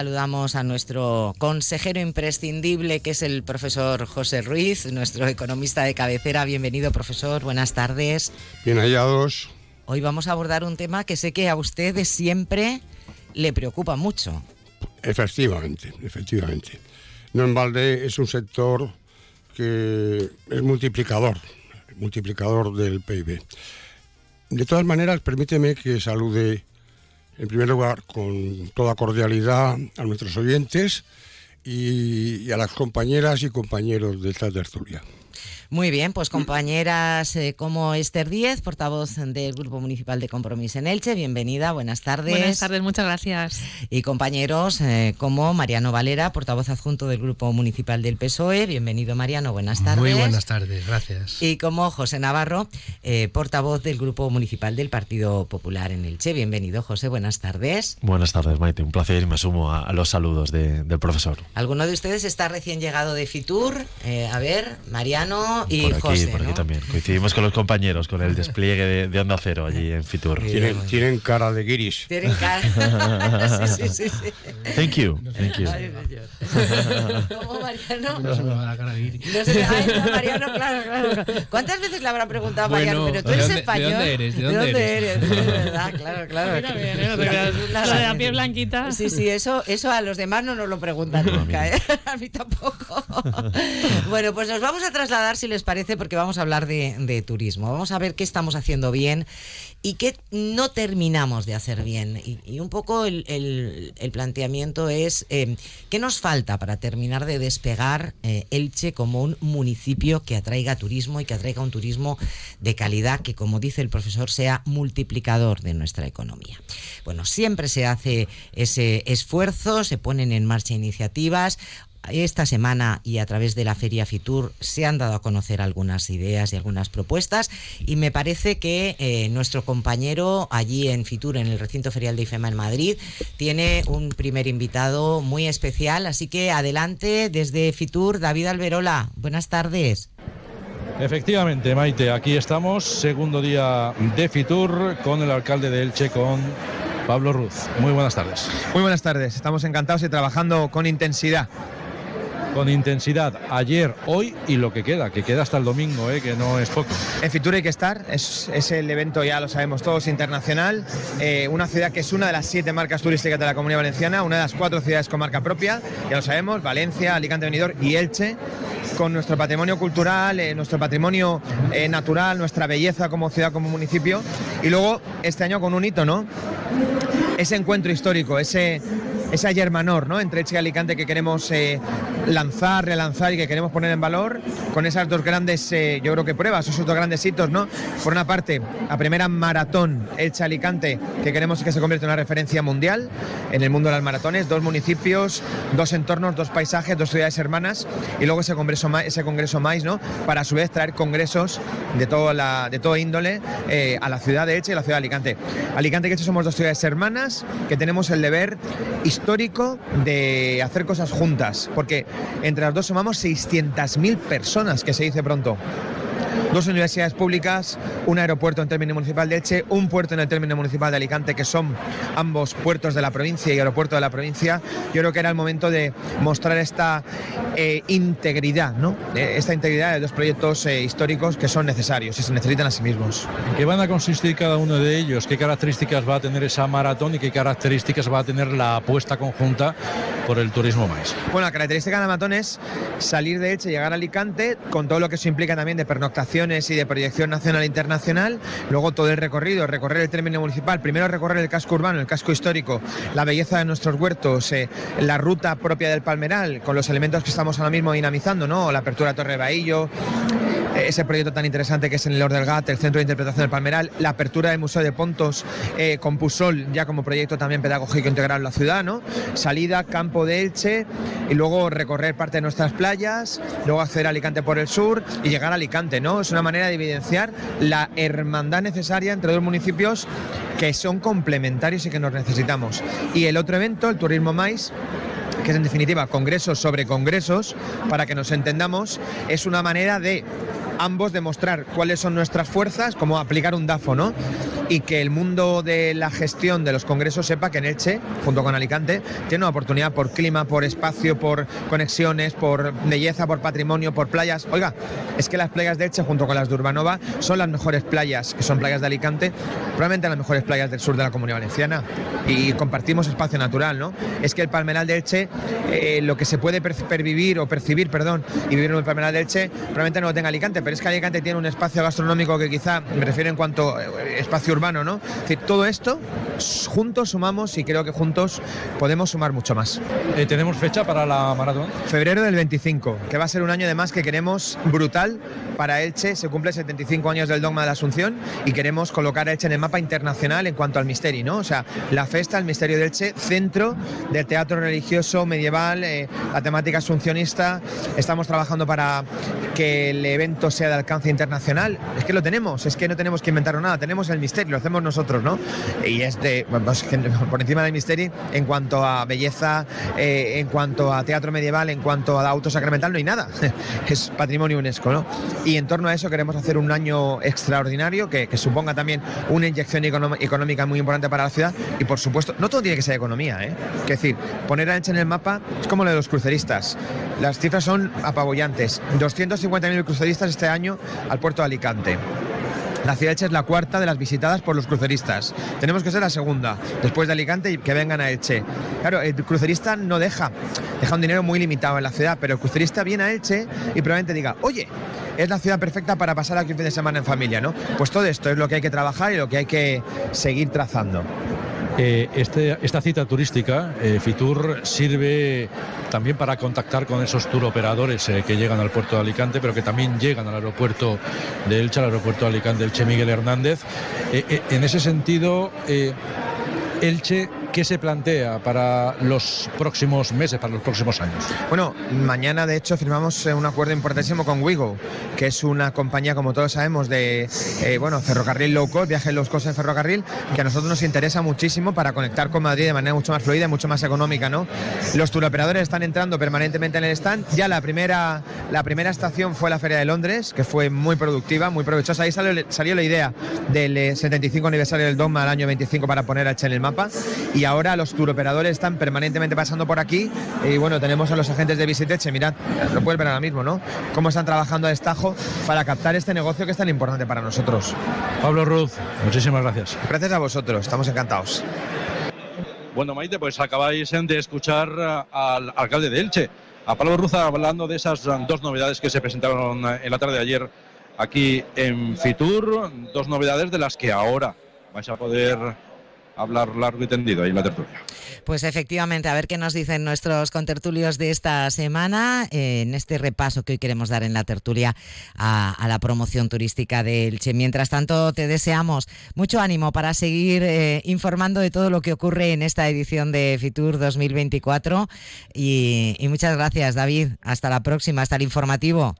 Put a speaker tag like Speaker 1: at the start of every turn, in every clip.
Speaker 1: Saludamos a nuestro consejero imprescindible, que es el profesor José Ruiz, nuestro economista de cabecera. Bienvenido, profesor. Buenas tardes.
Speaker 2: Bien hallados.
Speaker 1: Hoy vamos a abordar un tema que sé que a usted siempre le preocupa mucho.
Speaker 2: Efectivamente, efectivamente. No en balde es un sector que es multiplicador, multiplicador del PIB. De todas maneras, permíteme que salude en primer lugar, con toda cordialidad a nuestros oyentes y, a las compañeras y compañeros de esta tertulia.
Speaker 1: Muy bien, pues compañeras eh, como Esther Díez, portavoz del Grupo Municipal de Compromiso en Elche, bienvenida, buenas tardes.
Speaker 3: Buenas tardes, muchas gracias.
Speaker 1: Y compañeros eh, como Mariano Valera, portavoz adjunto del Grupo Municipal del PSOE, bienvenido Mariano, buenas tardes.
Speaker 4: Muy buenas tardes, gracias.
Speaker 1: Y como José Navarro, eh, portavoz del Grupo Municipal del Partido Popular en Elche, bienvenido José, buenas tardes.
Speaker 5: Buenas tardes Maite, un placer y me sumo a, los saludos del profesor.
Speaker 1: ¿Alguno de ustedes está recién llegado de Fitur? a ver, Mariano y
Speaker 5: por aquí,
Speaker 1: José,
Speaker 5: por aquí también. Coincidimos con los compañeros, con el despliegue de, Onda Cero allí en Fitur.
Speaker 2: Tienen, tienen cara de guiris.
Speaker 1: Tienen cara. sí, sí, sí,
Speaker 5: Thank you, thank you.
Speaker 1: ¿Cómo Mariano? No
Speaker 4: se me va la cara de guiris.
Speaker 1: No sé, ay, no, Mariano, claro, claro. ¿Cuántas veces le habrán preguntado a Mariano? Pero tú eres
Speaker 4: ¿de dónde,
Speaker 1: español.
Speaker 4: ¿De dónde eres? ¿De
Speaker 1: dónde,
Speaker 4: dónde
Speaker 1: eres?
Speaker 4: eres?
Speaker 1: Es verdad, claro, claro.
Speaker 3: Mira bien, ¿eh? No. Lo de la piel blanquita.
Speaker 1: Sí, sí, eso, eso a los demás no nos lo preguntan nunca, ¿eh? A mí tampoco. Bueno, pues nos vamos a trasladar, si les parece, porque vamos a hablar de, turismo. Vamos a ver qué estamos haciendo bien y qué no terminamos de hacer bien. Y, un poco el, planteamiento es eh, qué nos falta para terminar de despegar eh, Elche como un municipio que atraiga turismo y que atraiga un turismo de calidad que, como dice el profesor, sea multiplicador de nuestra economía. Bueno, siempre se hace ese esfuerzo, se ponen en marcha iniciativas esta semana y a través de la Feria Fitur se han dado a conocer algunas ideas y algunas propuestas y me parece que eh, nuestro compañero allí en Fitur, en el recinto ferial de IFEMA en Madrid, tiene un primer invitado muy especial. Así que adelante desde Fitur, David Alberola. Buenas tardes.
Speaker 6: Efectivamente, Maite, aquí estamos, segundo día de Fitur con el alcalde de Elche, con Pablo Ruz. Muy buenas tardes.
Speaker 7: Muy buenas tardes, estamos encantados y trabajando con intensidad
Speaker 6: con intensidad ayer, hoy y lo que queda, que queda hasta el domingo, ¿eh? que no es poco.
Speaker 7: En Fitur hay que estar, es, el evento, ya lo sabemos todos, internacional, eh, una ciudad que es una de las siete marcas turísticas de la Comunidad Valenciana, una de las cuatro ciudades con marca propia, ya lo sabemos, Valencia, Alicante, Benidorm y Elche, con nuestro patrimonio cultural, eh, nuestro patrimonio natural, nuestra belleza como ciudad, como municipio, y luego este año con un hito, ¿no? Ese encuentro histórico, ese ese ayer menor ¿no? entre Elche y Alicante que queremos eh, lanzar, relanzar y que queremos poner en valor con esas dos grandes, eh, yo creo que pruebas, esos dos grandes hitos, ¿no? Por una parte, la primera maratón Elche-Alicante que queremos que se convierta en una referencia mundial en el mundo de las maratones, dos municipios, dos entornos, dos paisajes, dos ciudades hermanas y luego ese congreso, ese congreso más, ¿no? Para a su vez traer congresos de, toda la, de todo índole eh, a la ciudad de Elche y la ciudad de Alicante. Alicante y Elche somos dos ciudades hermanas que tenemos el deber histórico histórico de hacer cosas juntas, porque entre las dos sumamos 600.000 personas, que se dice pronto dos universidades públicas, un aeropuerto en término municipal de Eche, un puerto en el término municipal de Alicante, que son ambos puertos de la provincia y aeropuerto de la provincia. Yo creo que era el momento de mostrar esta eh, integridad, ¿no? Eh, esta integridad de dos proyectos eh, históricos que son necesarios y se necesitan a sí mismos.
Speaker 6: ¿En qué van a consistir cada uno de ellos? ¿Qué características va a tener esa maratón y qué características va a tener la apuesta conjunta por el turismo más?
Speaker 7: Bueno, la característica de la maratón es salir de Eche, llegar a Alicante, con todo lo que eso implica también de y de proyección nacional e internacional, luego todo el recorrido, recorrer el término municipal, primero recorrer el casco urbano, el casco histórico, la belleza de nuestros huertos, eh, la ruta propia del Palmeral, con los elementos que estamos ahora mismo dinamizando, ¿no? La apertura de Torre Bahillo, eh, ese proyecto tan interesante que es en el Ordelgat, el Centro de Interpretación del Palmeral, la apertura del Museo de Pontos eh, con Pusol, ya como proyecto también pedagógico integral en la ciudad, ¿no? Salida, campo de Elche y luego recorrer parte de nuestras playas, luego hacer Alicante por el sur y llegar a Alicante, ¿no? Es una manera de evidenciar la hermandad necesaria entre dos municipios que son complementarios y que nos necesitamos. Y el otro evento, el Turismo Mais, que es en definitiva congresos sobre congresos, para que nos entendamos, es una manera de ambos demostrar cuáles son nuestras fuerzas, como aplicar un DAFO, ¿no? y que el mundo de la gestión de los congresos sepa que en Elche, junto con Alicante, tiene una oportunidad por clima, por espacio, por conexiones, por belleza, por patrimonio, por playas. Oiga, es que las playas de Elche junto con las de Urbanova son las mejores playas, que son playas de Alicante, probablemente las mejores playas del sur de la Comunidad Valenciana y compartimos espacio natural, ¿no? Es que el Palmeral de Elche, eh, lo que se puede pervivir o percibir, perdón, y vivir en el Palmeral de Elche, probablemente no lo tenga Alicante, pero es que Alicante tiene un espacio gastronómico que quizá, me refiero en cuanto a eh, espacio urbano, ¿no? Es decir, todo esto juntos sumamos y creo que juntos podemos sumar mucho más.
Speaker 6: Eh, ¿Tenemos fecha para la maratón?
Speaker 7: Febrero del 25, que va a ser un año de más que queremos brutal para Elche. Se cumple 75 años del dogma de la Asunción y queremos colocar a Elche en el mapa internacional en cuanto al misterio, ¿no? O sea, la festa, el misterio de Elche, centro del teatro religioso medieval, eh, la temática asuncionista. Estamos trabajando para que el evento sea de alcance internacional. Es que lo tenemos, es que no tenemos que inventar nada, tenemos el misterio, lo hacemos nosotros, ¿no? Y es de, pues, por encima del misterio en cuanto a belleza, eh, en cuanto a teatro medieval, en cuanto a auto sacramental, no hay nada. Es patrimonio UNESCO, ¿no? Y en torno a eso queremos hacer un año extraordinario que, suponga también una inyección económica muy importante para la ciudad y, por supuesto, no todo tiene que ser economía, ¿eh? Es decir, poner a Elche en el mapa es como lo de los cruceristas. Las cifras son apabullantes. 250.000 cruceristas este año al puerto de Alicante. La ciudad de Elche es la cuarta de las visitadas por los cruceristas. Tenemos que ser la segunda, después de Alicante y que vengan a Elche. Claro, el crucerista no deja, deja un dinero muy limitado en la ciudad, pero el crucerista viene a Elche y probablemente diga, oye, es la ciudad perfecta para pasar aquí un fin de semana en familia, ¿no? Pues todo esto es lo que hay que trabajar y lo que hay que seguir trazando.
Speaker 6: Eh, este, esta cita turística, eh, Fitur, sirve también para contactar con esos tour operadores eh, que llegan al puerto de Alicante, pero que también llegan al aeropuerto de Elche, al aeropuerto de Alicante, Elche Miguel Hernández. en ese sentido, Elche, ¿qué se plantea para los próximos meses, para los próximos años?
Speaker 7: Bueno, mañana de hecho firmamos eh, un acuerdo importantísimo con Wigo, que es una compañía, como todos sabemos, de eh, bueno, ferrocarril low cost, viajes low cost en ferrocarril, que a nosotros nos interesa muchísimo para conectar con Madrid de manera mucho más fluida y mucho más económica, ¿no? Los turoperadores están entrando permanentemente en el stand. Ya la primera, la primera estación fue la Feria de Londres, que fue muy productiva, muy provechosa. Ahí salió, la idea del 75 eh, aniversario del Dogma al año 25 para poner a H en el mapa ahora los turoperadores están permanentemente pasando por aquí y bueno, tenemos a los agentes de Visiteche, mirad, lo pueden ver ahora mismo, ¿no? Cómo están trabajando a destajo para captar este negocio que es tan importante para nosotros.
Speaker 6: Pablo Ruz, muchísimas gracias.
Speaker 7: Gracias a vosotros, estamos encantados.
Speaker 6: Bueno, Maite, pues acabáis de escuchar al alcalde de Elche, a Pablo Ruz, hablando de esas dos novedades que se presentaron en la tarde de ayer aquí en Fitur, dos novedades de las que ahora vais a poder hablar largo y tendido ahí en la tertulia.
Speaker 1: Pues efectivamente, a ver qué nos dicen nuestros contertulios de esta semana eh, en este repaso que hoy queremos dar en la tertulia a, la promoción turística del Che. Mientras tanto, te deseamos mucho ánimo para seguir eh, informando de todo lo que ocurre en esta edición de Fitur 2024 y, y muchas gracias, David. Hasta la próxima, hasta el informativo.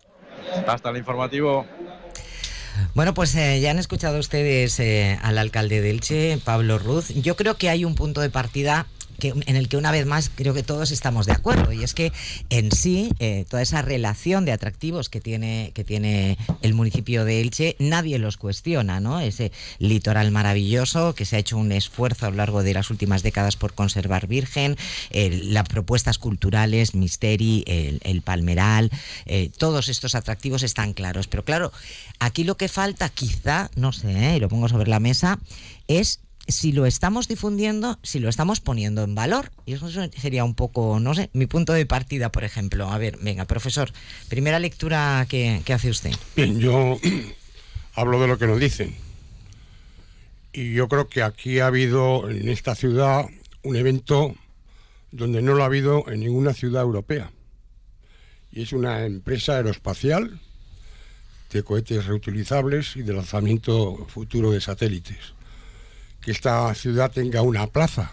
Speaker 6: Hasta el informativo.
Speaker 1: Bueno, pues eh, ya han escuchado ustedes eh, al alcalde de Elche, Pablo Ruz. Yo creo que hay un punto de partida en el que una vez más creo que todos estamos de acuerdo y es que en sí eh, toda esa relación de atractivos que tiene que tiene el municipio de Elche nadie los cuestiona no ese litoral maravilloso que se ha hecho un esfuerzo a lo largo de las últimas décadas por conservar virgen las propuestas culturales Misteri el, Palmeral eh, todos estos atractivos están claros. Pero claro aquí lo que falta quizá no sé eh, y lo pongo sobre la mesa es si lo estamos difundiendo, si lo estamos poniendo en valor. Y eso sería un poco, no sé, mi punto de partida, por ejemplo. A ver, venga, profesor, primera lectura que, hace usted.
Speaker 2: Yo hablo de lo que nos dicen. Y yo creo que aquí ha habido en esta ciudad un evento donde no lo ha habido en ninguna ciudad europea. Y es una empresa aeroespacial de cohetes reutilizables y de lanzamiento futuro de satélites que esta ciudad tenga una plaza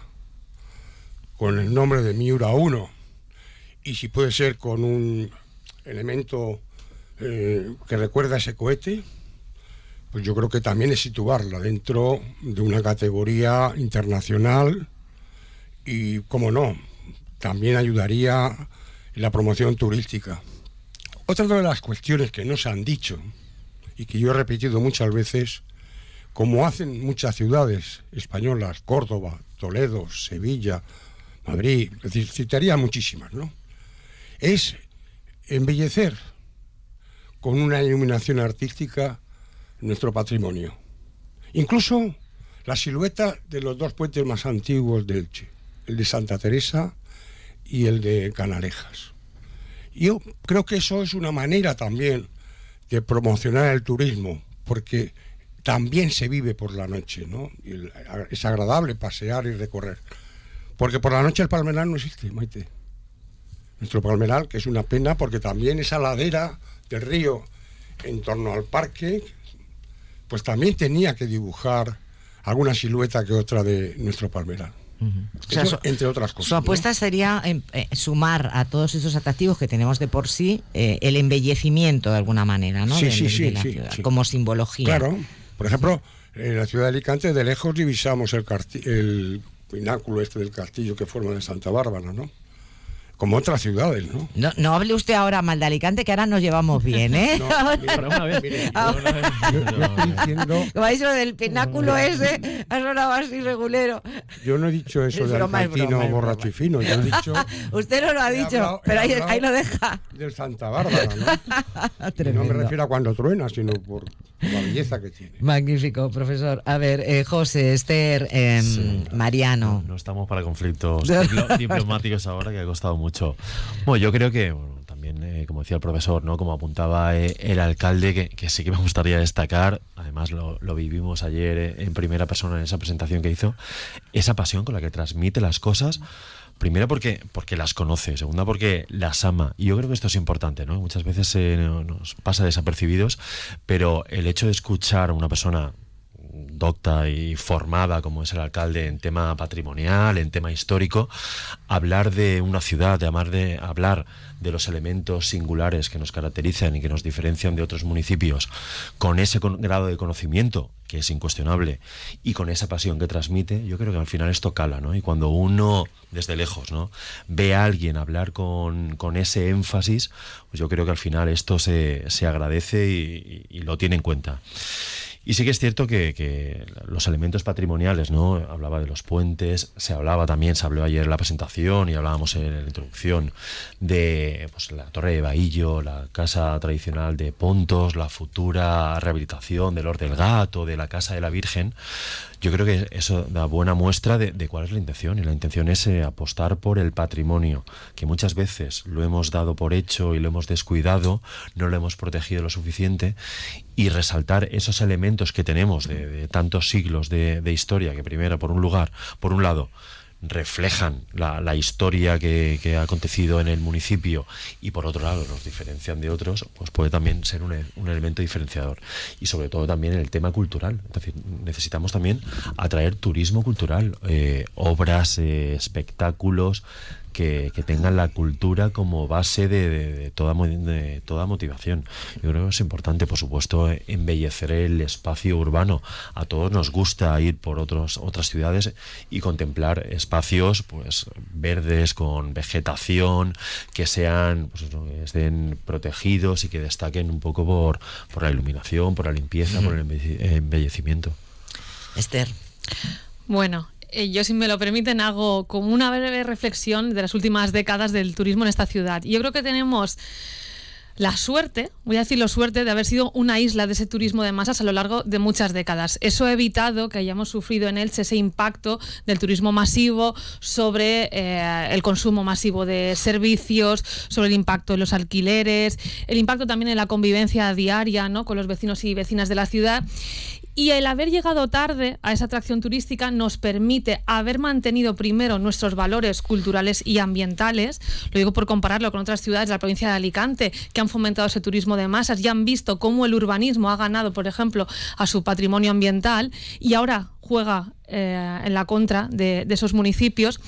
Speaker 2: con el nombre de Miura 1 y si puede ser con un elemento eh, que recuerda ese cohete, pues yo creo que también es situarla dentro de una categoría internacional y, como no, también ayudaría en la promoción turística. Otra de las cuestiones que no se han dicho y que yo he repetido muchas veces como hacen muchas ciudades españolas, Córdoba, Toledo, Sevilla, Madrid, citaría muchísimas, ¿no? Es embellecer con una iluminación artística nuestro patrimonio. Incluso la silueta de los dos puentes más antiguos de Elche, el de Santa Teresa y el de Canalejas. Yo creo que eso es una manera también de promocionar el turismo, porque también se vive por la noche, ¿no? es agradable pasear y recorrer. Porque por la noche el palmeral no existe, Maite. Nuestro palmeral, que es una pena, porque también esa ladera del río en torno al parque, pues también tenía que dibujar alguna silueta que otra de nuestro palmeral. entre otras cosas.
Speaker 1: Su apuesta sería em, eh, sumar a todos esos atractivos que tenemos de por sí eh, el embellecimiento de alguna manera, ¿no?
Speaker 2: Sí, sí, sí,
Speaker 1: como simbología.
Speaker 2: Claro, por ejemplo, en la ciudad de Alicante de lejos divisamos el, pináculo este del castillo que forma de Santa Bárbara, ¿no? Como otras ciudades, ¿no?
Speaker 1: ¿no? No hable usted ahora mal de Alicante, que ahora nos llevamos bien, ¿eh? No,
Speaker 5: una vez, mire,
Speaker 1: Como ha dicho del pináculo ese, ha sonado así regulero.
Speaker 2: Yo no he dicho eso de argentino borracho y fino, yo he dicho...
Speaker 1: usted no lo ha dicho, pero ahí, ahí, lo deja.
Speaker 2: Del Santa Bárbara, ¿no? no me refiero a cuando truena, sino por la belleza que tiene.
Speaker 1: Magnífico, profesor. A ver, eh, José, Esther, em, Mariano.
Speaker 5: No, estamos para conflictos diplomáticos ahora, que ha costado mucho. Bueno, yo creo que también, eh, como decía el profesor, ¿no? como apuntaba eh, el alcalde, que, sí que me gustaría destacar, además lo, vivimos ayer en primera persona en esa presentación que hizo, esa pasión con la que transmite las cosas. Primero porque, porque las conoce, segunda porque las ama. Y yo creo que esto es importante, ¿no? Muchas veces nos pasa desapercibidos, pero el hecho de escuchar a una persona docta y formada como es el alcalde en tema patrimonial, en tema histórico, hablar de una ciudad, de amar de hablar de los elementos singulares que nos caracterizan y que nos diferencian de otros municipios, con ese grado de conocimiento que es incuestionable y con esa pasión que transmite, yo creo que al final esto cala, ¿no? Y cuando uno desde lejos, ¿no? Ve a alguien hablar con, ese énfasis, pues yo creo que al final esto se, agradece y, y lo tiene en cuenta. Y sí que es cierto que, los elementos patrimoniales, ¿no? Hablaba de los puentes, se hablaba también, se habló ayer en la presentación y hablábamos en la introducción de pues, la Torre de Bahillo, la casa tradicional de Pontos, la futura rehabilitación del Lord del Gato, de la Casa de la Virgen. Yo creo que eso da buena muestra de, cuál es la intención. Y la intención es eh, apostar por el patrimonio, que muchas veces lo hemos dado por hecho y lo hemos descuidado, no lo hemos protegido lo suficiente, y resaltar esos elementos que tenemos de, tantos siglos de, de historia, que primero, por un lugar, por un lado, reflejan la, historia que, ha acontecido en el municipio y por otro lado nos diferencian de otros, pues puede también ser un, elemento diferenciador. Y sobre todo también el tema cultural. necesitamos también atraer turismo cultural, eh, obras, eh, espectáculos, que, tengan la cultura como base de, toda, de toda motivación. Yo creo que es importante, por supuesto, embellecer el espacio urbano. A todos nos gusta ir por otros, otras ciudades y contemplar espacios pues verdes con vegetación que sean pues, estén protegidos y que destaquen un poco por, por la iluminación, por la limpieza, por el embellecimiento.
Speaker 1: Esther.
Speaker 3: Bueno, eh, yo, si me lo permiten, hago como una breve reflexión de las últimas décadas del turismo en esta ciudad. Yo creo que tenemos la suerte, voy a decirlo suerte, de haber sido una isla de ese turismo de masas a lo largo de muchas décadas. Eso ha evitado que hayamos sufrido en Elche ese impacto del turismo masivo sobre eh, el consumo masivo de servicios, sobre el impacto en los alquileres, el impacto también en la convivencia diaria ¿no? con los vecinos y vecinas de la ciudad. Y el haber llegado tarde a esa atracción turística nos permite haber mantenido primero nuestros valores culturales y ambientales, lo digo por compararlo con otras ciudades de la provincia de Alicante que han fomentado ese turismo de masas y han visto cómo el urbanismo ha ganado, por ejemplo, a su patrimonio ambiental y ahora juega eh, en la contra de, esos municipios.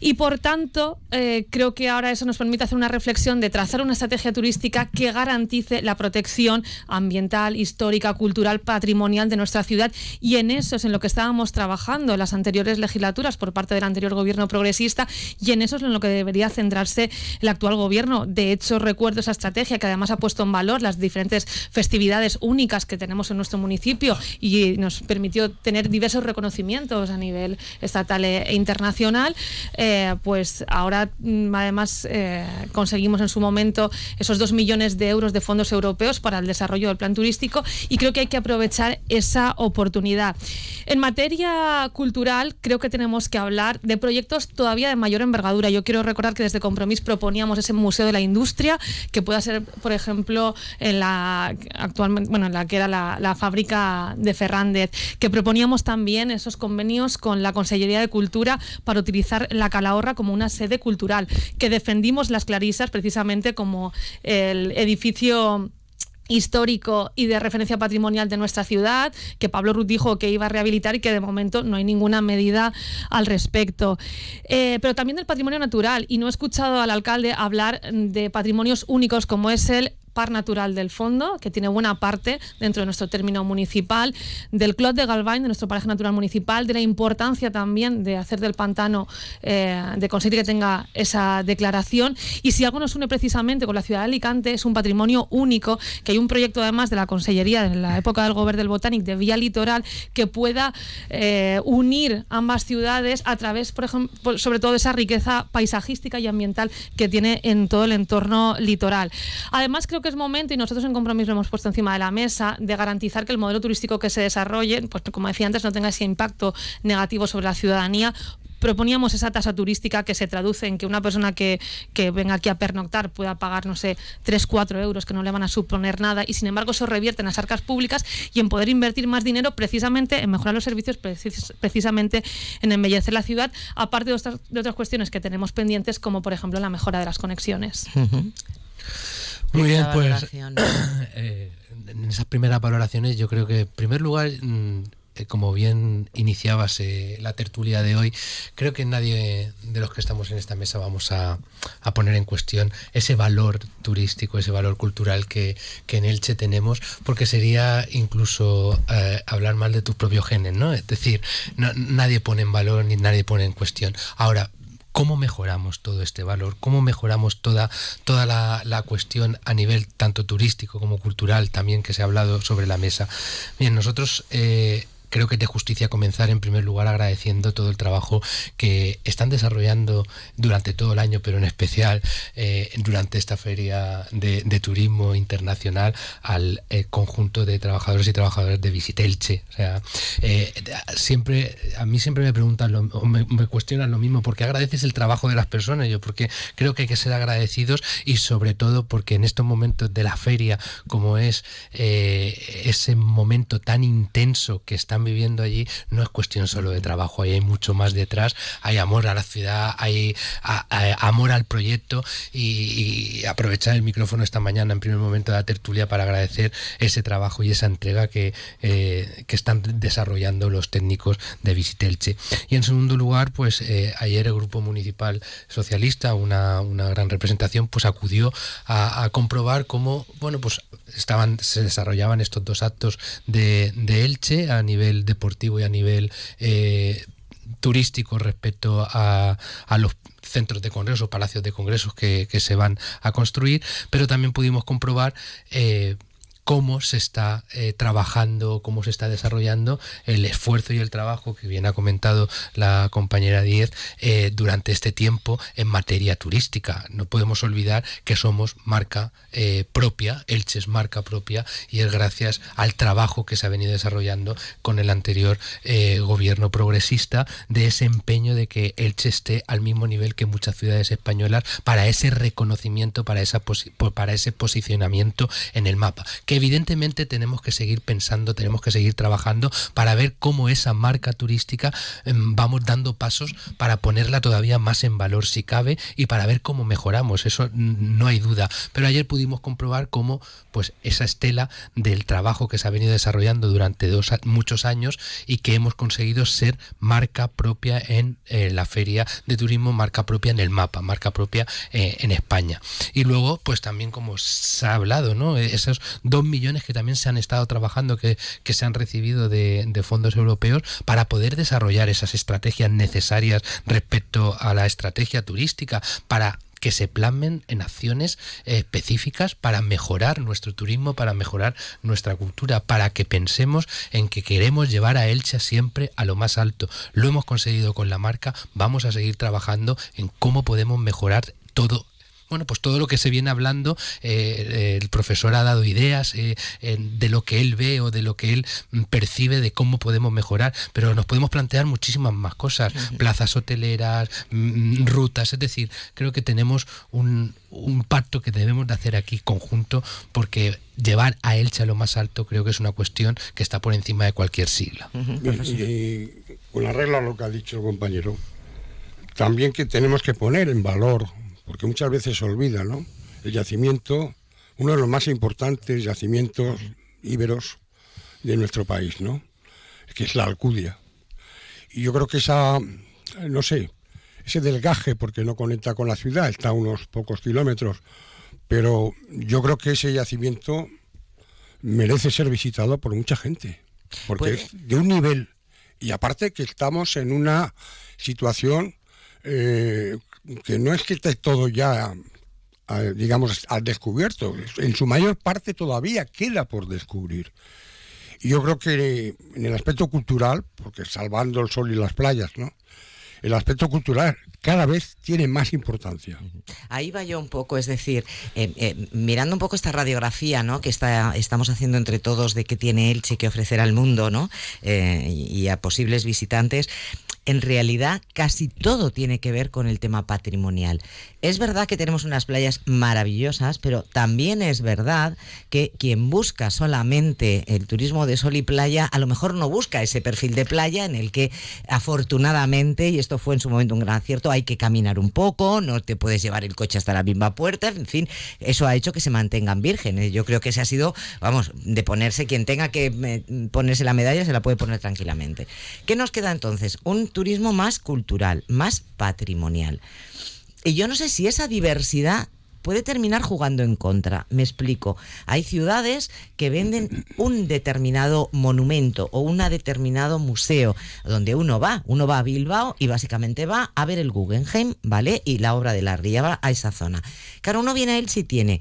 Speaker 3: Y por tanto, eh, creo que ahora eso nos permite hacer una reflexión de trazar una estrategia turística que garantice la protección ambiental, histórica, cultural, patrimonial de nuestra ciudad. Y en eso es en lo que estábamos trabajando en las anteriores legislaturas por parte del anterior gobierno progresista y en eso es en lo que debería centrarse el actual gobierno. De hecho, recuerdo esa estrategia que además ha puesto en valor las diferentes festividades únicas que tenemos en nuestro municipio y nos permitió tener diversos reconocimientos a nivel estatal e internacional. Eh, pues ahora mm, además eh, conseguimos en su momento esos dos millones de euros de fondos europeos para el desarrollo del plan turístico y creo que hay que aprovechar esa oportunidad. En materia cultural, creo que tenemos que hablar de proyectos todavía de mayor envergadura. Yo quiero recordar que desde Compromís proponíamos ese Museo de la Industria, que pueda ser, por ejemplo, en la actualmente, bueno, en la que era la, fábrica de Fernández, que proponíamos también esos convenios con la Consellería de Cultura para utilizar la Calahorra como una sede cultural, que defendimos las Clarisas precisamente como el edificio histórico y de referencia patrimonial de nuestra ciudad, que Pablo Ruth dijo que iba a rehabilitar y que de momento no hay ninguna medida al respecto. Eh, pero también del patrimonio natural, y no he escuchado al alcalde hablar de patrimonios únicos como es el Par Natural del Fondo, que tiene buena parte dentro de nuestro término municipal, del Clot de Galvain, de nuestro paraje natural municipal, de la importancia también de hacer del pantano, eh, de conseguir que tenga esa declaración. Y si algo nos une precisamente con la ciudad de Alicante, es un patrimonio único, que hay un proyecto además de la Consellería en la época del Gobierno del Botánico de Vía Litoral que pueda eh, unir ambas ciudades a través, por ejemplo, sobre todo de esa riqueza paisajística y ambiental que tiene en todo el entorno litoral. Además, creo que es momento, y nosotros en compromiso lo hemos puesto encima de la mesa, de garantizar que el modelo turístico que se desarrolle, pues como decía antes, no tenga ese impacto negativo sobre la ciudadanía proponíamos esa tasa turística que se traduce en que una persona que, que, venga aquí a pernoctar pueda pagar, no sé, 3, 4 euros que no le van a suponer nada y sin embargo eso revierte en las arcas públicas y en poder invertir más dinero precisamente en mejorar los servicios, precisamente en embellecer la ciudad, aparte de otras, de otras cuestiones que tenemos pendientes como por ejemplo la mejora de las conexiones.
Speaker 4: Muy bien, pues eh, en esas primeras valoraciones yo creo que en primer lugar, mm, eh, como bien iniciabas eh, la tertulia de hoy, creo que nadie de los que estamos en esta mesa vamos a, poner en cuestión ese valor turístico, ese valor cultural que, en Elche tenemos, porque sería incluso hablar mal de tus propios genes, ¿no? Es decir, nadie pone en valor ni nadie pone en cuestión. Ahora, cómo mejoramos todo este valor, cómo mejoramos toda, toda la, cuestión a nivel tanto turístico como cultural también que se ha hablado sobre la mesa. Bien, nosotros eh, creo que te justicia comenzar en primer lugar agradeciendo todo el trabajo que están desarrollando durante todo el año, pero en especial eh, durante esta feria de, turismo internacional al eh, conjunto de trabajadores y trabajadoras de Visitelche. O sea, eh, siempre, a mí siempre me preguntan o me, cuestionan lo mismo, ¿por qué agradeces el trabajo de las personas? Yo porque creo que hay que ser agradecidos y sobre todo porque en estos momentos de la feria, como es ese momento tan intenso que está viviendo allí no es cuestión solo de trabajo, hay mucho más detrás, hay amor a la ciudad, hay amor al proyecto y, aprovechar el micrófono esta mañana en primer momento de la tertulia para agradecer ese trabajo y esa entrega que, eh, que están desarrollando los técnicos de Visitelche. Y en segundo lugar, pues eh, ayer el Grupo Municipal Socialista, una, una gran representación, pues acudió a, a comprobar cómo, bueno, pues estaban, se desarrollaban estos dos actos de, Elche a nivel deportivo y a nivel eh, turístico respecto a, los centros de congresos, palacios de congresos que, se van a construir, pero también pudimos comprobar eh, cómo se está eh, trabajando, cómo se está desarrollando el esfuerzo y el trabajo que bien ha comentado la compañera Díez eh, durante este tiempo en materia turística. No podemos olvidar que somos marca eh, propia, Elche es marca propia y es gracias al trabajo que se ha venido desarrollando con el anterior gobierno progresista de ese empeño de que Elche esté al mismo nivel que muchas ciudades españolas para ese reconocimiento, para, esa para ese posicionamiento en el mapa. Evidentemente tenemos que seguir pensando, tenemos que seguir trabajando para ver cómo esa marca turística em, vamos dando pasos para ponerla todavía más en valor si cabe y para ver cómo mejoramos, eso no hay duda. Pero ayer pudimos comprobar cómo pues esa estela del trabajo que se ha venido desarrollando durante dos, muchos años y que hemos conseguido ser marca propia en eh, la feria de turismo, marca propia en el mapa, marca propia eh, en España. Y luego, pues también como se ha hablado, ¿no? Esos dos millones que también se han estado trabajando, que, que se han recibido de, fondos europeos para poder desarrollar esas estrategias necesarias respecto a la estrategia turística, para que se plasmen en acciones específicas para mejorar nuestro turismo, para mejorar nuestra cultura, para que pensemos en que queremos llevar a Elche siempre a lo más alto. Lo hemos conseguido con la marca, vamos a seguir trabajando en cómo podemos mejorar todo bueno, pues todo lo que se viene hablando, eh, el profesor ha dado ideas eh, de lo que él ve o de lo que él mm, percibe de cómo podemos mejorar, pero nos podemos plantear muchísimas más cosas, plazas hoteleras, mm, mm, rutas, es decir, creo que tenemos un, pacto que debemos de hacer aquí conjunto porque llevar a Elche a lo más alto creo que es una cuestión que está por encima de cualquier siglo.
Speaker 2: y, con la regla lo que ha dicho el compañero, también que tenemos que poner en valor porque muchas veces se olvida, ¿no? El yacimiento, uno de los más importantes yacimientos íberos de nuestro país, ¿no? Que es la Alcudia. Y yo creo que esa, no sé, ese delgaje, porque no conecta con la ciudad, está a unos pocos kilómetros, pero yo creo que ese yacimiento merece ser visitado por mucha gente, porque pues es de un nivel, y aparte que estamos en una situación eh, que no es que esté todo ya, digamos, al descubierto, en su mayor parte todavía queda por descubrir. Y yo creo que en el aspecto cultural, porque salvando el sol y las playas, ¿no? el aspecto cultural cada vez tiene más importancia.
Speaker 1: Ahí va yo un poco, es decir, eh, eh, mirando un poco esta radiografía ¿no? que está, estamos haciendo entre todos de qué tiene Elche que ofrecer al mundo ¿no? Eh, y a posibles visitantes, en realidad casi todo tiene que ver con el tema patrimonial. Es verdad que tenemos unas playas maravillosas, pero también es verdad que quien busca solamente el turismo de sol y playa, a lo mejor no busca ese perfil de playa en el que afortunadamente, y esto fue en su momento un gran acierto, hay que caminar un poco, no te puedes llevar el coche hasta la misma puerta, en fin, eso ha hecho que se mantengan vírgenes. Yo creo que ese ha sido, vamos, de ponerse, quien tenga que eh, ponerse la medalla se la puede poner tranquilamente. ¿Qué nos queda entonces? Un turismo más cultural, más patrimonial. Y yo no sé si esa diversidad puede terminar jugando en contra. Me explico. Hay ciudades que venden un determinado monumento o un determinado museo, donde uno va, uno va a Bilbao y básicamente va a ver el Guggenheim, ¿vale? Y la obra de la Ría a esa zona. Claro, uno viene a él si tiene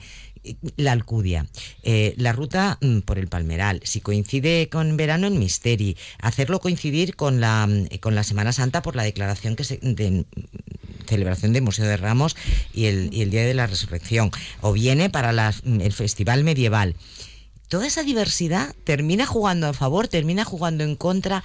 Speaker 1: la Alcudia, eh, la ruta mm, por el Palmeral, si coincide con verano en Misteri, hacerlo coincidir con la, mm, con la Semana Santa por la declaración que se, de mm, celebración del Museo de Ramos y el, Día de la Resurrección, o viene para el Festival Medieval. Toda esa diversidad termina jugando a favor, termina jugando en contra.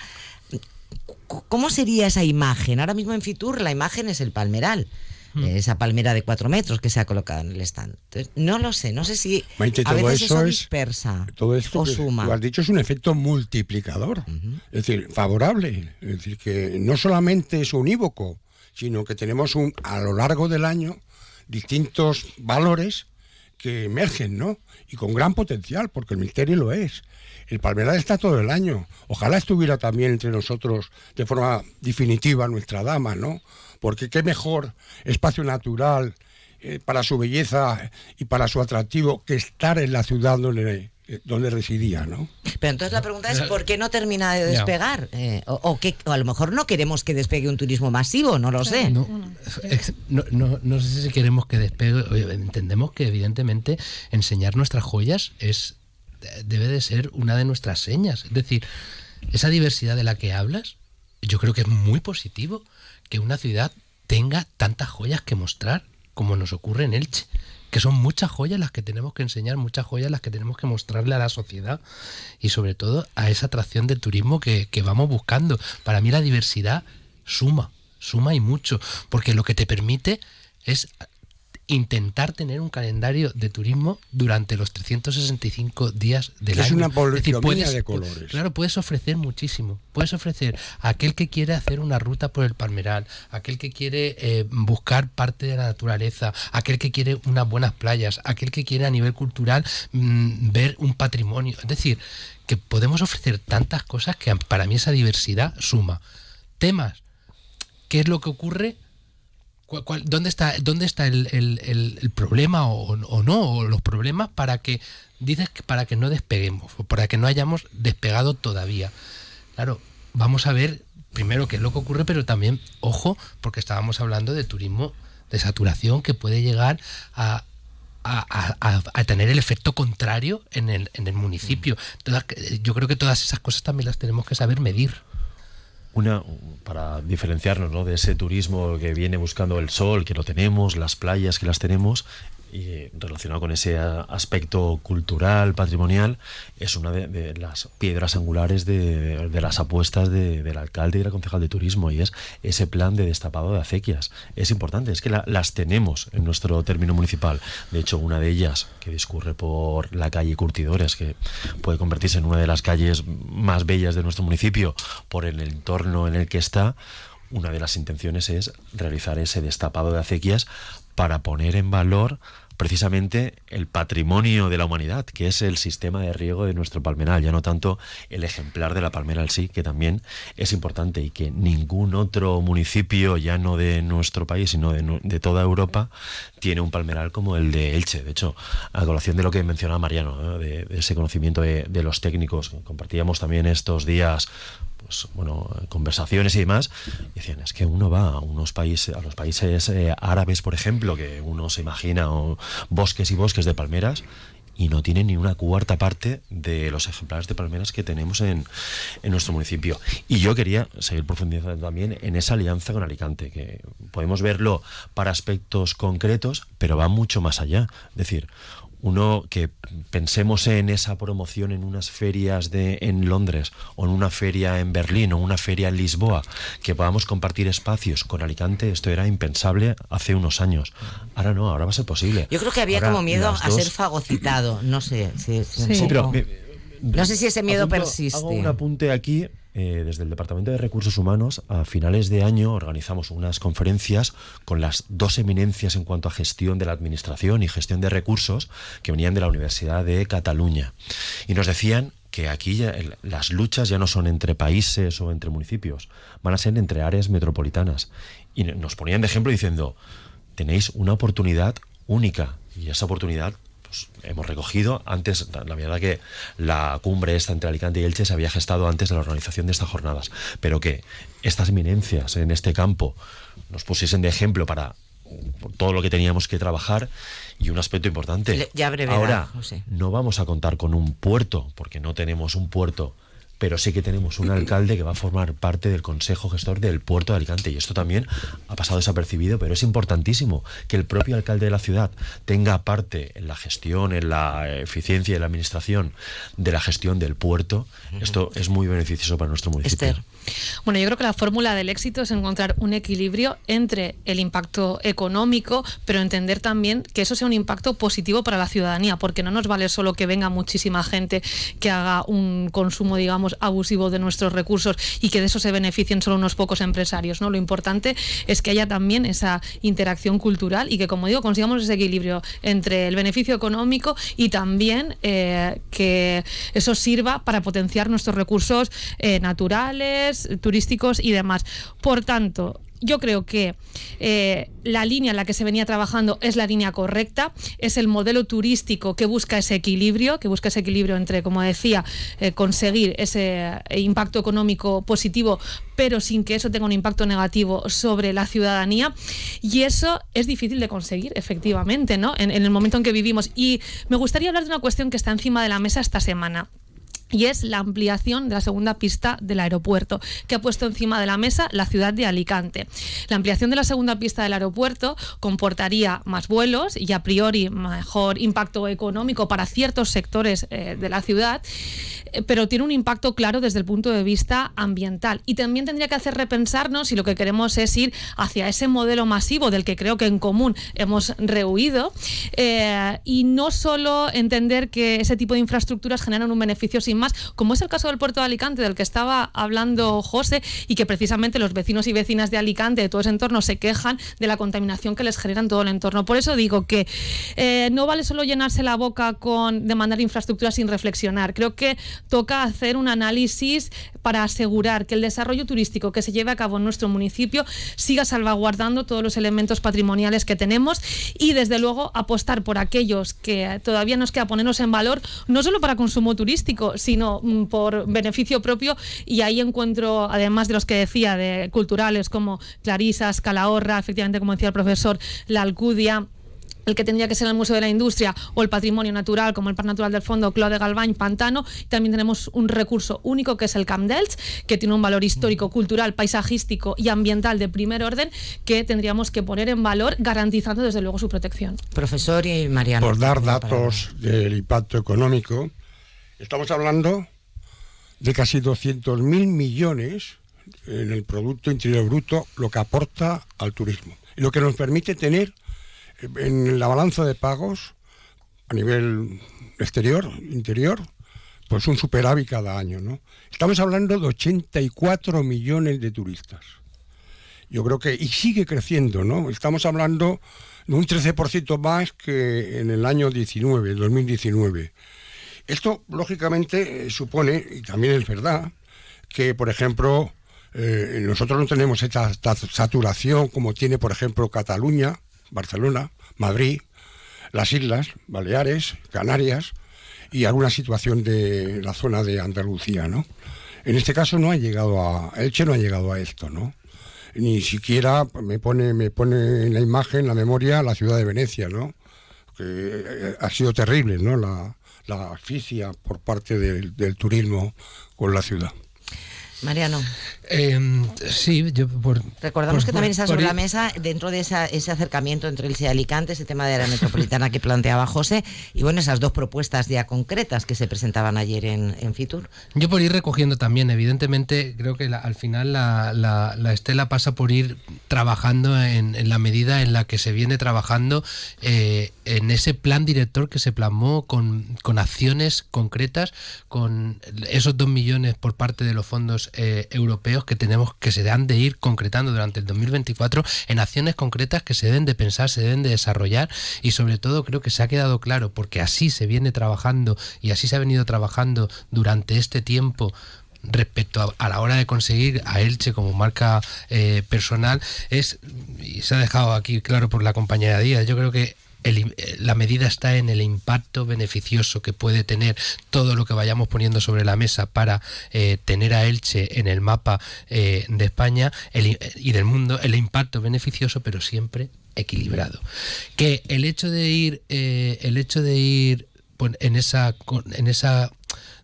Speaker 1: ¿Cómo sería esa imagen? Ahora mismo en Fitur la imagen es el Palmeral. Hmm. esa palmera de cuatro metros que se ha colocado en el stand. no lo sé, no sé si a veces eso, dispersa
Speaker 2: todo esto
Speaker 1: o suma.
Speaker 2: Lo has dicho es un efecto multiplicador, es decir, favorable, es decir, que no solamente es unívoco, sino que tenemos un a lo largo del año distintos valores que emergen, ¿no? Y con gran potencial, porque el misterio lo es. El Palmeral está todo el año. Ojalá estuviera también entre nosotros de forma definitiva nuestra dama, ¿no? Porque qué mejor espacio natural eh, para su belleza y para su atractivo que estar en la ciudad donde, eh, donde residía, ¿no?
Speaker 1: Pero entonces la pregunta es ¿por qué no termina de despegar? Eh, o, que, a lo mejor no queremos que despegue un turismo masivo, no lo sé.
Speaker 4: No, no, sé si queremos que despegue. Entendemos que evidentemente enseñar nuestras joyas es debe de ser una de nuestras señas. Es decir, esa diversidad de la que hablas, yo creo que es muy positivo que una ciudad tenga tantas joyas que mostrar como nos ocurre en Elche. Que son muchas joyas las que tenemos que enseñar, muchas joyas las que tenemos que mostrarle a la sociedad y sobre todo a esa atracción del turismo que, que vamos buscando. Para mí la diversidad suma, suma y mucho, porque lo que te permite es intentar tener un calendario de turismo durante los 365 días del año.
Speaker 2: Es una politomía de colores.
Speaker 4: Claro, puedes ofrecer muchísimo. Puedes ofrecer a aquel que quiere hacer una ruta por el Palmeral, aquel que quiere eh, buscar parte de la naturaleza, aquel que quiere unas buenas playas, aquel que quiere a nivel cultural mm, ver un patrimonio. Es decir, que podemos ofrecer tantas cosas que para mí esa diversidad suma. Temas. ¿Qué es lo que ocurre? ¿Dónde está, dónde está el, problema o, no? O los problemas para que, dices que para que no despeguemos, o para que no hayamos despegado todavía. Claro, vamos a ver primero qué es lo que ocurre, pero también, ojo, porque estábamos hablando de turismo de saturación que puede llegar a, a, tener el efecto contrario en el, en el municipio. yo creo que todas esas cosas también las tenemos que saber medir.
Speaker 5: Una, para diferenciarnos ¿no? de ese turismo que viene buscando el sol, que lo tenemos, las playas que las tenemos, y relacionado con ese aspecto cultural, patrimonial, es una de, las piedras angulares de, las apuestas del alcalde y la concejal de turismo, y es ese plan de destapado de acequias. Es importante, es que las tenemos en nuestro término municipal. De hecho, una de ellas, que discurre por la calle Curtidores, que puede convertirse en una de las calles más bellas de nuestro municipio por el entorno en el que está, una de las intenciones es realizar ese destapado de acequias para poner en valor precisamente el patrimonio de la humanidad, que es el sistema de riego de nuestro palmeral, ya no tanto el ejemplar de la palmera al sí, que también es importante y que ningún otro municipio, ya no de nuestro país, sino de, toda Europa, tiene un palmeral como el de Elche. De hecho, a colación de lo que mencionaba Mariano, de, ese conocimiento de, de los técnicos, compartíamos también estos días bueno, conversaciones y demás, decían, es que uno va a unos países, a los países eh, árabes, por ejemplo, que uno se imagina bosques y bosques de palmeras, y no tiene ni una cuarta parte de los ejemplares de palmeras que tenemos en, en, nuestro municipio. Y yo quería seguir profundizando también en esa alianza con Alicante, que podemos verlo para aspectos concretos, pero va mucho más allá. Es decir, uno que pensemos en esa promoción en unas ferias de en Londres o en una feria en Berlín o una feria en Lisboa que podamos compartir espacios con Alicante esto era impensable hace unos años. Ahora no ahora va a ser posible.
Speaker 1: Yo creo que había como miedo a ser fagocitado no sé si, no sé si ese miedo persiste
Speaker 5: hago un apunte aquí eh, desde el Departamento de Recursos Humanos, a finales de año organizamos unas conferencias con las dos eminencias en cuanto a gestión de la administración y gestión de recursos que venían de la Universidad de Cataluña. Y nos decían que aquí las luchas ya no son entre países o entre municipios, van a ser entre áreas metropolitanas. Y nos ponían de ejemplo diciendo, tenéis una oportunidad única y esa oportunidad pues, hemos recogido. Antes, la verdad que la cumbre esta entre Alicante y Elche se había gestado antes de la organización de estas jornadas, pero que estas eminencias en este campo nos pusiesen de ejemplo para todo lo que teníamos que trabajar y un aspecto importante.
Speaker 1: ya
Speaker 5: Ahora, no vamos a contar con un puerto, porque no tenemos un puerto pero sí que tenemos un alcalde que va a formar parte del Consejo Gestor del Puerto de Alicante. Y esto también ha pasado desapercibido, pero es importantísimo que el propio alcalde de la ciudad tenga parte en la gestión, en la eficiencia y en la administración de la gestión del puerto. Esto es muy beneficioso para nuestro municipio.
Speaker 3: Bueno, yo creo que la fórmula del éxito es encontrar un equilibrio entre el impacto económico, pero entender también que eso sea un impacto positivo para la ciudadanía, porque no nos vale solo que venga muchísima gente que haga un consumo, digamos, abusivo de nuestros recursos y que de eso se beneficien solo unos pocos empresarios. ¿no? Lo importante es que haya también esa interacción cultural y que, como digo, consigamos ese equilibrio entre el beneficio económico y también eh, que eso sirva para potenciar nuestros recursos eh, naturales turísticos y demás. Por tanto, yo creo que eh, la línea en la que se venía trabajando es la línea correcta, es el modelo turístico que busca ese equilibrio, que busca ese equilibrio entre, como decía, eh, conseguir ese eh, impacto económico positivo, pero sin que eso tenga un impacto negativo sobre la ciudadanía. Y eso es difícil de conseguir, efectivamente, ¿no? en el momento en que vivimos. Y me gustaría hablar de una cuestión que está encima de la mesa esta semana y es la ampliación de la segunda pista del aeropuerto, que ha puesto encima de la mesa la ciudad de Alicante. La ampliación de la segunda pista del aeropuerto comportaría más vuelos y a priori mejor impacto económico para ciertos sectores eh, de la ciudad eh, pero tiene un impacto claro desde el punto de vista ambiental. Y también tendría que hacer repensarnos si lo que queremos es ir hacia ese modelo masivo del que creo que en común hemos rehuido eh, y no solo entender que ese tipo de infraestructuras generan un beneficio sin como es el caso del puerto de Alicante del que estaba hablando José y que precisamente los vecinos y vecinas de Alicante, de todo ese entorno, se quejan de la contaminación que les genera en todo el entorno. Por eso digo que eh, no vale solo llenarse la boca con demandar infraestructuras sin reflexionar. Creo que toca hacer un análisis para asegurar que el desarrollo turístico que se lleve a cabo en nuestro municipio siga salvaguardando todos los elementos patrimoniales que tenemos y desde luego apostar por aquellos que todavía nos queda ponernos en valor, no solo para consumo turístico, sino mm, por beneficio propio y ahí encuentro, además de los que decía, de culturales como Clarisas, Calahorra, efectivamente como decía el profesor, la Alcudia, el que tendría que ser el Museo de la Industria o el Patrimonio Natural, como el Parque Natural del Fondo, Clos de Galván, Pantano. También tenemos un recurso único que es el Camp Delts, que tiene un valor histórico, cultural, paisajístico y ambiental de primer orden que tendríamos que poner en valor, garantizando desde luego su protección.
Speaker 1: Profesor y Mariano.
Speaker 2: Por dar datos del impacto económico, estamos hablando de casi 200.000 millones en el Producto Interior Bruto, lo que aporta al turismo. Y lo que nos permite tener en la balanza de pagos a nivel exterior, interior, pues un superávit cada año, ¿no? Estamos hablando de 84 millones de turistas. Yo creo que, y sigue creciendo, ¿no? Estamos hablando de un 13% más que en el año 19, 2019. Esto, lógicamente, supone, y también es verdad, que, por ejemplo, eh, nosotros no tenemos esta saturación como tiene, por ejemplo, Cataluña, Barcelona, Madrid, las Islas, Baleares, Canarias y alguna situación de la zona de Andalucía, ¿no? En este caso no ha llegado a Elche no ha llegado a esto, ¿no? Ni siquiera me pone me pone en la imagen, la memoria, la ciudad de Venecia, ¿no? Que eh, ha sido terrible, ¿no? La asfixia por parte del turismo con la ciudad.
Speaker 1: Mariano.
Speaker 4: Em, sí, yo
Speaker 1: Recordamos que también está sobre la mesa, dentro de ese acercamiento entre el y Alicante, ese tema de la metropolitana que planteaba José, y bueno, esas dos propuestas ya concretas que se presentaban ayer en, Fitur.
Speaker 4: Yo por ir recogiendo también, evidentemente, creo que al final la, estela pasa por ir trabajando en, la medida en la que se viene trabajando eh, en ese plan director que se plasmó con, con acciones concretas, con esos dos millones por parte de los fondos eh, europeos que tenemos que se han de ir concretando durante el 2024 en acciones concretas que se deben de pensar, se deben de desarrollar y sobre todo creo que se ha quedado claro porque así se viene trabajando y así se ha venido trabajando durante este tiempo respecto a, la hora de conseguir a Elche como marca eh, personal es y se ha dejado aquí claro por la compañera Díaz yo creo que eh, la medida está en el impacto beneficioso que puede tener todo lo que vayamos poniendo sobre la mesa para eh, tener a Elche en el mapa eh, de España y del mundo, el impacto beneficioso, pero siempre equilibrado. Que el hecho de ir, el hecho de ir en esa, en esa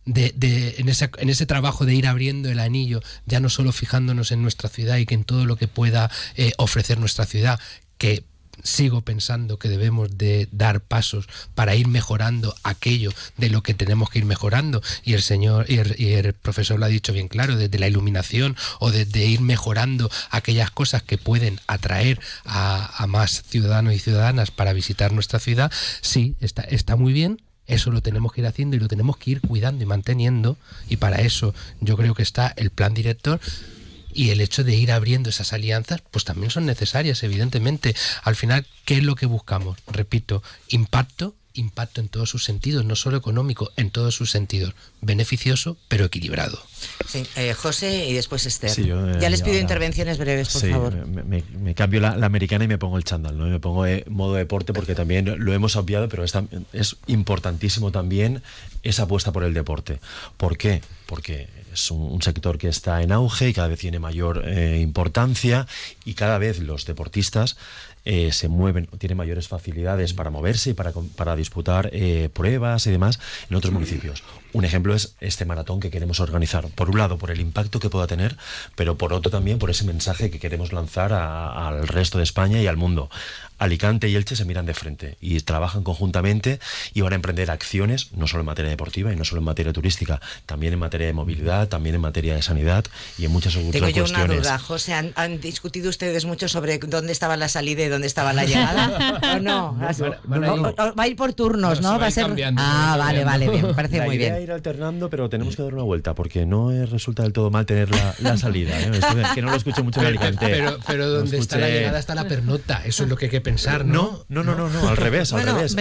Speaker 4: de, en, en, ese trabajo de ir abriendo el anillo, ya no solo fijándonos en nuestra ciudad y que en todo lo que pueda ofrecer nuestra ciudad, que sigo pensando que debemos de dar pasos para ir mejorando aquello de lo que tenemos que ir mejorando. Y el señor y el, profesor lo ha dicho bien claro desde la iluminación o desde ir mejorando aquellas cosas que pueden atraer a, más ciudadanos y ciudadanas para visitar nuestra ciudad sí está está muy bien. Eso lo tenemos que ir haciendo y lo tenemos que ir cuidando y manteniendo. Y para eso yo creo que está el plan director y el hecho de ir abriendo esas alianzas, pues también son necesarias, evidentemente. Al final, ¿qué es lo que buscamos? Repito, impacto impacto en todos sus sentidos, no solo económico, en todos sus sentidos. Beneficioso, pero equilibrado.
Speaker 1: Sí, eh, José y después Esther. Eh, ya les pido intervenciones breves, por favor.
Speaker 5: Me, me, cambio la, americana y me pongo el chándal, ¿no? me pongo eh, modo deporte porque también lo hemos obviado, pero es, es importantísimo también esa apuesta por el deporte. ¿Por qué? Porque es un, sector que está en auge y cada vez tiene mayor importancia y cada vez los deportistas eh, se mueven, tienen mayores facilidades para moverse y para, para disputar eh, pruebas y demás en otros municipios. Un ejemplo es este maratón que queremos organizar. Por un lado, por el impacto que pueda tener, pero por otro también por ese mensaje que queremos lanzar al resto de España y al mundo. Alicante y Elche se miran de frente y trabajan conjuntamente y van a emprender acciones, no solo en materia deportiva y no solo en materia turística, también en materia de movilidad, también en materia de sanidad y en muchas otras
Speaker 1: Tengo
Speaker 5: yo
Speaker 1: una duda, José, ¿han, discutido ustedes mucho sobre dónde estaba la salida y dónde estaba la llegada? ¿O no? va a ir por turnos, ¿no? Va a ser... Ah, vale, vale, bien, me parece muy bien.
Speaker 5: a ir alternando, pero tenemos que dar una vuelta porque no resulta del todo mal tener la, salida. ¿eh? que no lo escucho mucho en Alicante.
Speaker 4: Pero, pero donde está la llegada está la pernota, eso es lo que hay que pensar, ¿no?
Speaker 5: No, no, no, no, al revés, al revés.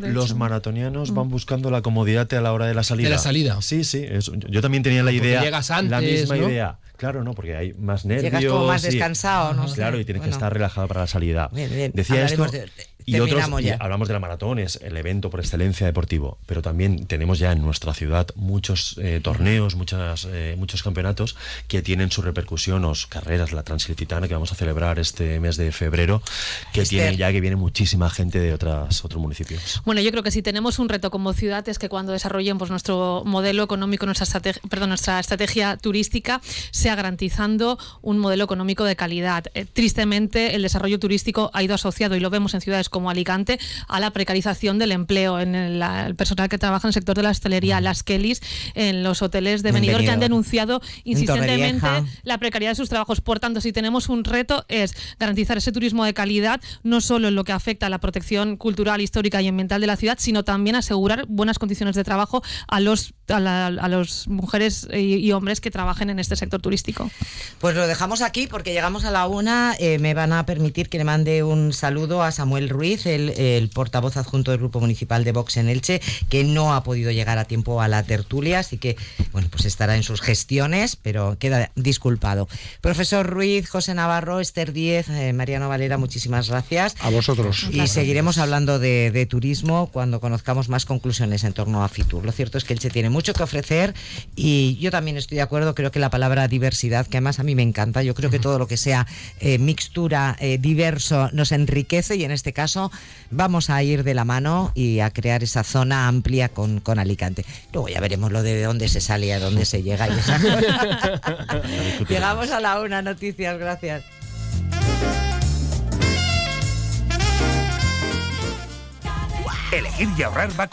Speaker 5: Los, maratonianos van mm. buscando la comodidad a la hora de la salida.
Speaker 4: De la salida.
Speaker 5: Sí, sí, yo también tenía la idea, llegas antes, la misma idea. Claro, no, porque hay más nervios.
Speaker 1: Llegas como más descansado, ¿no?
Speaker 5: Claro, y tienes que estar relajado para la salida.
Speaker 1: Bien, bien.
Speaker 5: Decía esto, y otros, hablamos de la maratón, es el evento por excelencia deportivo, pero también tenemos ya en nuestra ciudad muchos eh, torneos, muchas, eh, muchos campeonatos que tienen su repercusión, o carreras, la Transilitana que vamos a celebrar este mes de febrero, que tienen ya que viene muchísima gente de otras, otros municipios.
Speaker 3: Bueno, yo creo que si tenemos un reto como ciudad es que cuando desarrollemos pues, nuestro modelo económico, nuestra estrategia, perdón, nuestra estrategia turística, garantizando un modelo económico de calidad. Eh, tristemente, el desarrollo turístico ha ido asociado, y lo vemos en ciudades como Alicante a la precarización del empleo en el, personal que trabaja en el sector de la hostelería, las Kellys en los hoteles de Benidorm que han denunciado insistentemente la precariedad de sus trabajos. Por tanto, si tenemos un reto es garantizar ese turismo de calidad, no solo en lo que afecta a la protección cultural, histórica y ambiental de la ciudad, sino también asegurar buenas condiciones de trabajo a los a, las mujeres y, hombres que trabajen en este sector turístico.
Speaker 1: Pues lo dejamos aquí porque llegamos a la una. Eh, me van a permitir que le mande un saludo a Samuel Ruiz el, portavoz adjunto del Grupo Municipal de Vox en Elche, que no ha podido llegar a tiempo a la tertulia, así que bueno, pues estará en sus gestiones, pero queda disculpado. Profesor Ruiz, José Navarro, Esther Díez, eh, Mariano Valera, muchísimas gracias.
Speaker 2: A vosotros.
Speaker 1: Y seguiremos hablando de, turismo cuando conozcamos más conclusiones en torno a Fitur. Lo cierto es que Elche tiene mucho que ofrecer y yo también estoy de acuerdo, creo que la palabra diversidad, que además a mí me encanta, yo creo que todo lo que sea eh, mixtura, eh, diverso, nos enriquece y en este caso vamos a ir de la mano y a crear esa zona amplia con, con Alicante. Luego ya veremos lo de dónde se sale, a dónde se llega y Llegamos a la una, noticias, gracias. Elegir y ahorrar va